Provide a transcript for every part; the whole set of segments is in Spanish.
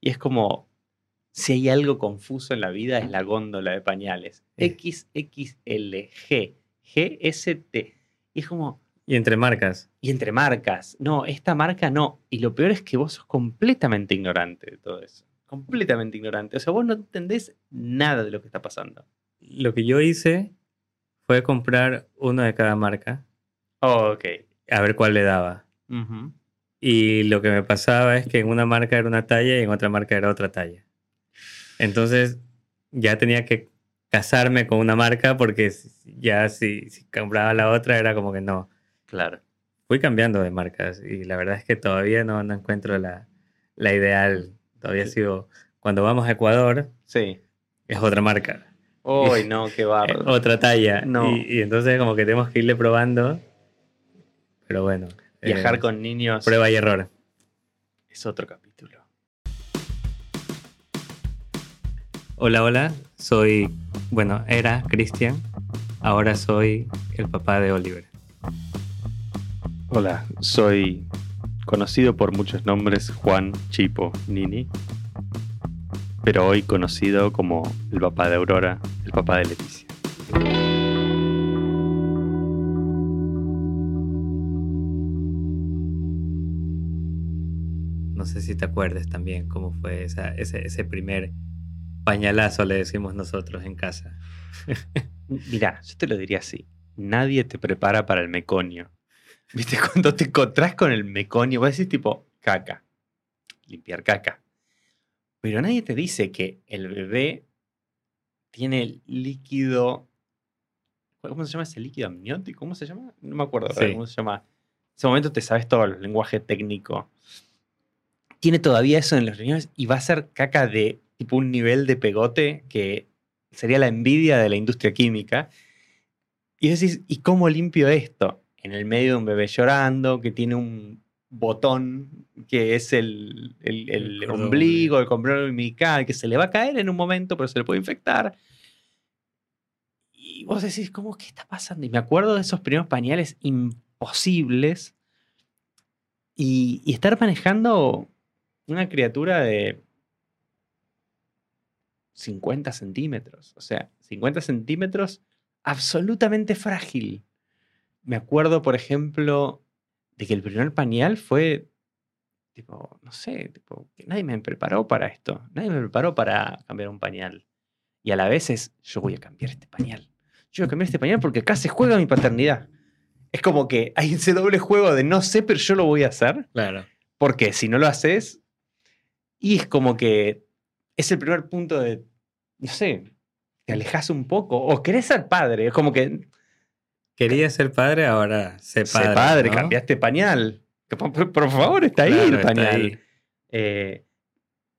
Y es como, si hay algo confuso en la vida, es la góndola de pañales. XXL, G, GST. Y es como, Y entre marcas. y entre marcas. No, esta marca no. Y lo peor es que vos sos completamente ignorante de todo eso. Completamente ignorante. O sea, vos no entendés nada de lo que está pasando. Lo que yo hice fue comprar uno de cada marca, Oh, ok. a ver cuál le daba. Y lo que me pasaba es que en una marca era una talla y en otra marca era otra talla. Entonces ya tenía que casarme con una marca porque ya si, si compraba la otra era como que no. Claro. Fui cambiando de marcas y la verdad es que todavía no, no encuentro la, la ideal. Todavía sigo... Cuando vamos a Ecuador Sí. es otra marca, Uy, no, qué bárbaro. otra talla. No. Y, y entonces como que tenemos que irle probando. Pero bueno. Viajar eh, con niños Prueba y error. es otro capítulo. Hola, hola. Soy, bueno, era Cristian. Ahora soy el papá de Oliver. Hola, soy conocido por muchos nombres Juan Chipo Nini, pero hoy conocido como el papá de Aurora, el papá de Leticia. Sé si te acuerdas también cómo fue esa- ese, ese primer pañalazo, le decimos nosotros en casa. Mirá, yo te lo diría así. Nadie te prepara para el meconio. ¿Viste? Cuando te encontrás con el meconio, vos decís tipo, caca. Limpiar caca. Pero nadie te dice que el bebé tiene líquido. ¿Cómo se llama ese líquido amniótico? ¿Cómo se llama? No me acuerdo Sí. cómo se llama. En ese momento te sabes todo el lenguaje técnico. Tiene todavía eso en los riñones y va a ser caca de tipo un nivel de pegote que sería la envidia de la industria química. Y decís, ¿y cómo limpio esto? En el medio de un bebé llorando, que tiene un botón que es el, el- el El ombligo, el cordón umbilical, que se le va a caer en un momento, pero se le puede infectar. Y vos decís, ¿cómo qué está pasando? Y me acuerdo de esos primeros pañales imposibles. Y, y estar manejando una criatura de 50 centímetros. O sea, 50 centímetros absolutamente frágil. Me acuerdo, por ejemplo, de que el primer pañal fue, tipo, no sé, tipo, que nadie me preparó para esto. Nadie me preparó para cambiar un pañal. Y a la vez es, yo voy a cambiar este pañal. Yo voy a cambiar este pañal porque acá se juega mi paternidad. Es como que hay ese doble juego de no sé, pero yo lo voy a hacer. Claro. Porque si no lo haces, y es como que es el primer punto de, no sé, te alejas un poco o querés ser padre. Es como que, Quería ser padre, ahora sé sé padre. padre, ¿no? cambiaste pañal. Por, por- favor, está ahí Claro, el pañal. ahí. Eh,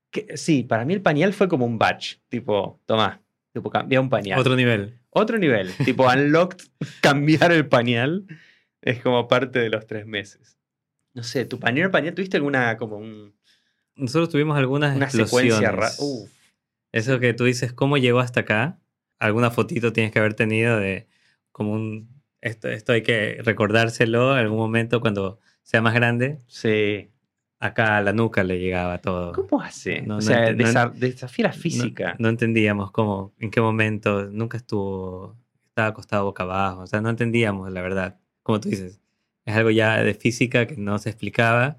que- sí, para mí el pañal fue como un batch. Tipo, toma, tipo, cambia un pañal. Otro nivel. Otro nivel. tipo, unlocked, cambiar el pañal. Es como parte de los tres meses. No sé, ¿tu pañal, pañal, tuviste alguna, como un- Nosotros tuvimos algunas una secuencia explosiones. Eso que tú dices, ¿cómo llegó hasta acá? Alguna fotito tienes que haber tenido de como un... Esto, esto hay que recordárselo en algún momento cuando sea más grande. Sí. Acá a la nuca le llegaba todo. ¿Cómo hace? No, o no sea, ent- no desa- desafía la física. No, no entendíamos cómo, en qué momento, nunca estuvo, estaba acostado boca abajo, o sea, no entendíamos, la verdad. Como tú dices, es algo ya de física que no se explicaba,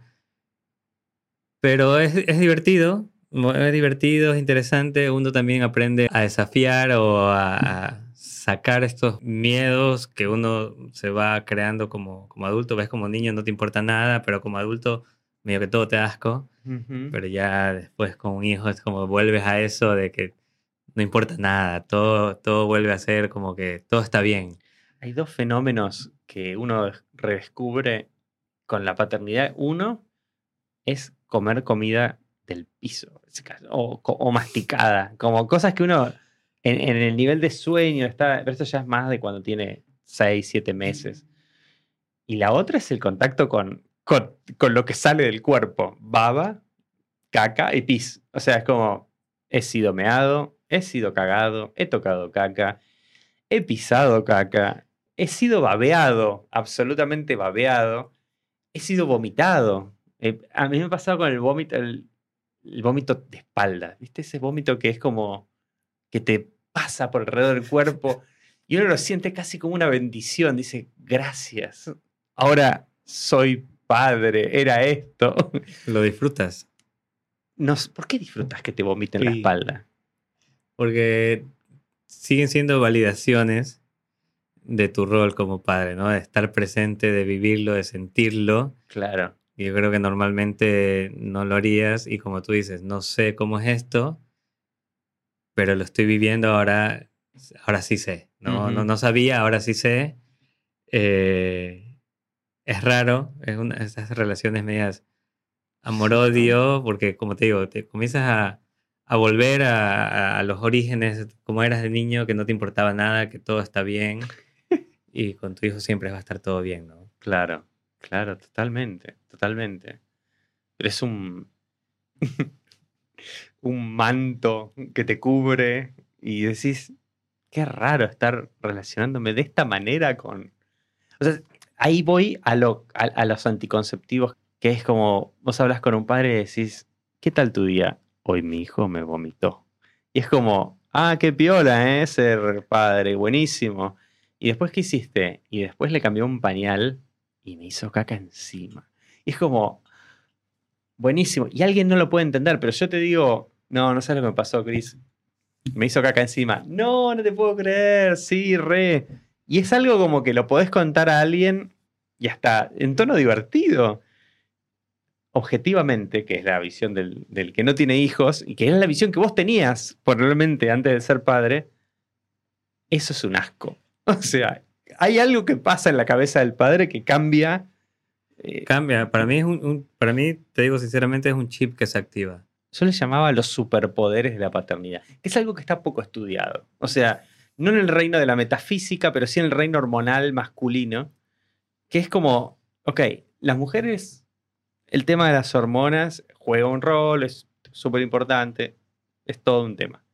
pero es, es divertido, es divertido, es interesante, uno también aprende a desafiar o a, sacar estos miedos que uno se va creando como, como adulto, ves como niño no te importa nada, pero como adulto medio que todo te asco. Pero ya después con un hijo es como vuelves a eso de que no importa nada, todo, todo vuelve a ser como que todo está bien. Hay dos fenómenos que uno redescubre con la paternidad. Uno es comer comida del piso o, masticada, como cosas que uno en, en el nivel de sueño está, pero esto ya es más de cuando tiene 6, 7 meses. Y la otra es el contacto con, con, con lo que sale del cuerpo, baba, caca y pis. O sea, es como, he sido meado, he sido cagado, he tocado caca, he pisado caca, he sido babeado, absolutamente babeado, he sido vomitado. Eh, a mí me ha pasado con el vómito, el- el vómito de espalda. ¿Viste ese vómito que es como que te pasa por alrededor del cuerpo y uno lo siente casi como una bendición? Dice, gracias. Ahora soy padre, era esto. ¿Lo disfrutas? No, ¿Por qué disfrutas que te vomiten la espalda? Porque siguen siendo validaciones de tu rol como padre, ¿no? De estar presente, de vivirlo, de sentirlo. Claro. Y yo creo que normalmente no lo harías y como tú dices, no sé cómo es esto, pero lo estoy viviendo ahora, ahora sí sé, ¿no? No, no sabía, ahora sí sé. Eh, es raro, es una de esas relaciones medias amor-odio, porque como te digo, te comienzas a, a volver a, a- a los orígenes, como eras de niño, que no te importaba nada, que todo está bien, y con tu hijo siempre va a estar todo bien, ¿no? Claro, claro, totalmente, totalmente. Pero es un, un manto que te cubre y decís, qué raro estar relacionándome de esta manera con... O sea, ahí voy a, lo, a, a los anticonceptivos, que es como, vos hablas con un padre y decís, ¿qué tal tu día? Hoy mi hijo me vomitó. Y es como, ah, qué piola, ¿eh? Ser padre, buenísimo. ¿Y después qué hiciste? Y después le cambió un pañal y me hizo caca encima. Y es como, buenísimo. Y alguien no lo puede entender, pero yo te digo, no, no sabes lo que me pasó, Chris. Me hizo caca encima. No, no te puedo creer, sí, re. Y es algo como que lo podés contar a alguien y hasta en tono divertido. Objetivamente, que es la visión del, del que no tiene hijos y que es la visión que vos tenías probablemente antes de ser padre, eso es un asco. O sea, hay algo que pasa en la cabeza del padre que cambia. eh, Cambia, para mí es un, un- para mí, te digo sinceramente, es un chip que se activa. yo le llamaba los superpoderes de la paternidad, que es algo que está poco estudiado. O sea, no en el reino de la metafísica, pero sí en el reino hormonal masculino, que es como, ok, las mujeres, el tema de las hormonas juega un rol, es súper importante, es todo un tema.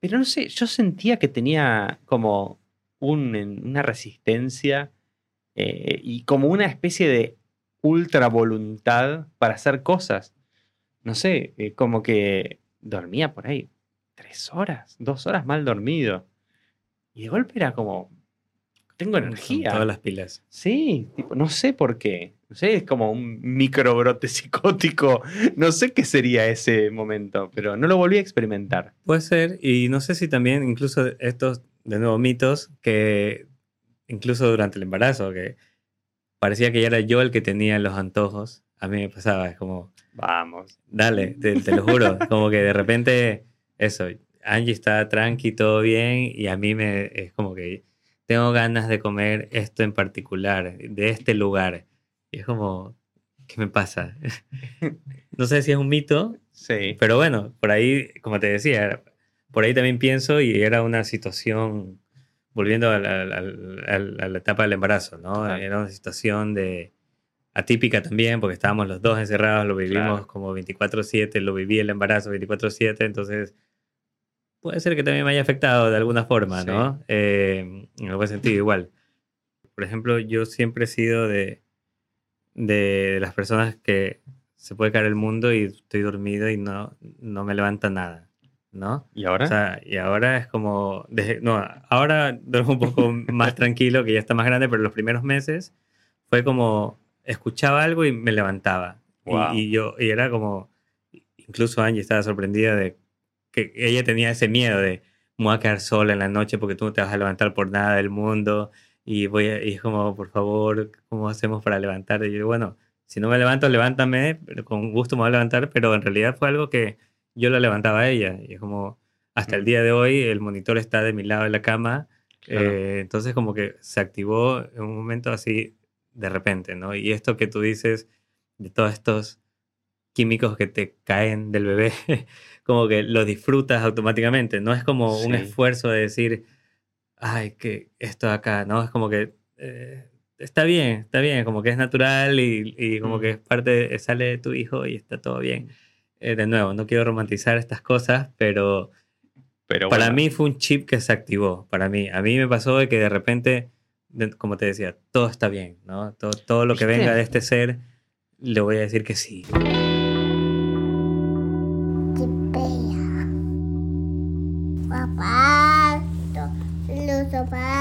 Pero no sé, yo sentía que tenía como un- una resistencia eh, y como una especie de ultra voluntad para hacer cosas. No sé, eh, como que dormía por ahí tres horas, dos horas mal dormido. Y de golpe era como, tengo energía. todas las pilas. Sí, tipo, no sé por qué. No sé, es como un microbrote psicótico. No sé qué sería ese momento, pero no lo volví a experimentar. Puede ser, y no sé si también incluso estos, de nuevo, mitos que incluso durante el embarazo, que parecía que ya era yo el que tenía los antojos, a mí me pasaba, es como, Vamos. dale, te, te lo juro, como que de repente, eso, Angie está tranqui, todo bien, y a mí me, es como que tengo ganas de comer esto en particular, de este lugar, y es como, ¿qué me pasa? no sé si es un mito, Sí. pero bueno, por ahí, como te decía, por ahí también pienso y era una situación, volviendo a la, a la- a la- etapa del embarazo, ¿no? Claro. Era una situación de atípica también, porque estábamos los dos encerrados, lo vivimos Claro. como 24/7, lo viví el embarazo 24/7, entonces puede ser que también me haya afectado de alguna forma, Sí. ¿no? Eh, en algún sentido igual. Por ejemplo, yo siempre he sido de, de las personas que se puede caer el mundo y estoy dormido y no, no me levanta nada, ¿no? ¿Y ahora? O sea, y ahora es como, desde- no, ahora duermo un poco más tranquilo, que ya está más grande, pero los primeros meses fue como, escuchaba algo y me levantaba. Y- Wow. Y, yo, y era como, incluso Angie estaba sorprendida de que ella tenía ese miedo de, me voy a quedar sola en la noche porque tú no te vas a levantar por nada del mundo. Y, voy a- y es como, por favor, ¿cómo hacemos para levantar? Y yo, bueno, si no me levanto, levántame, con gusto me voy a levantar, pero en realidad fue algo que yo la levantaba a ella. Y es como, hasta el Mm. día de hoy, el monitor está de mi lado de la cama. Claro. eh, entonces, como que se activó en un momento así de repente, ¿no? Y esto que tú dices de todos estos químicos que te caen del bebé, como que lo disfrutas automáticamente. No es como un esfuerzo de decir, ay, que esto acá, ¿no? Es como que eh, está bien, está bien, como que es natural y, y como Mm. que es parte, de- sale de tu hijo y está todo bien. Eh, de nuevo, no quiero romantizar estas cosas, pero Pero para bueno, mí fue un chip que se activó, para mí. A mí me pasó de que de repente, de- como te decía, todo está bien, ¿no? Todo, todo lo que ¿Viste? venga de este ser, le voy a decir que sí. Guapato, los zapatos,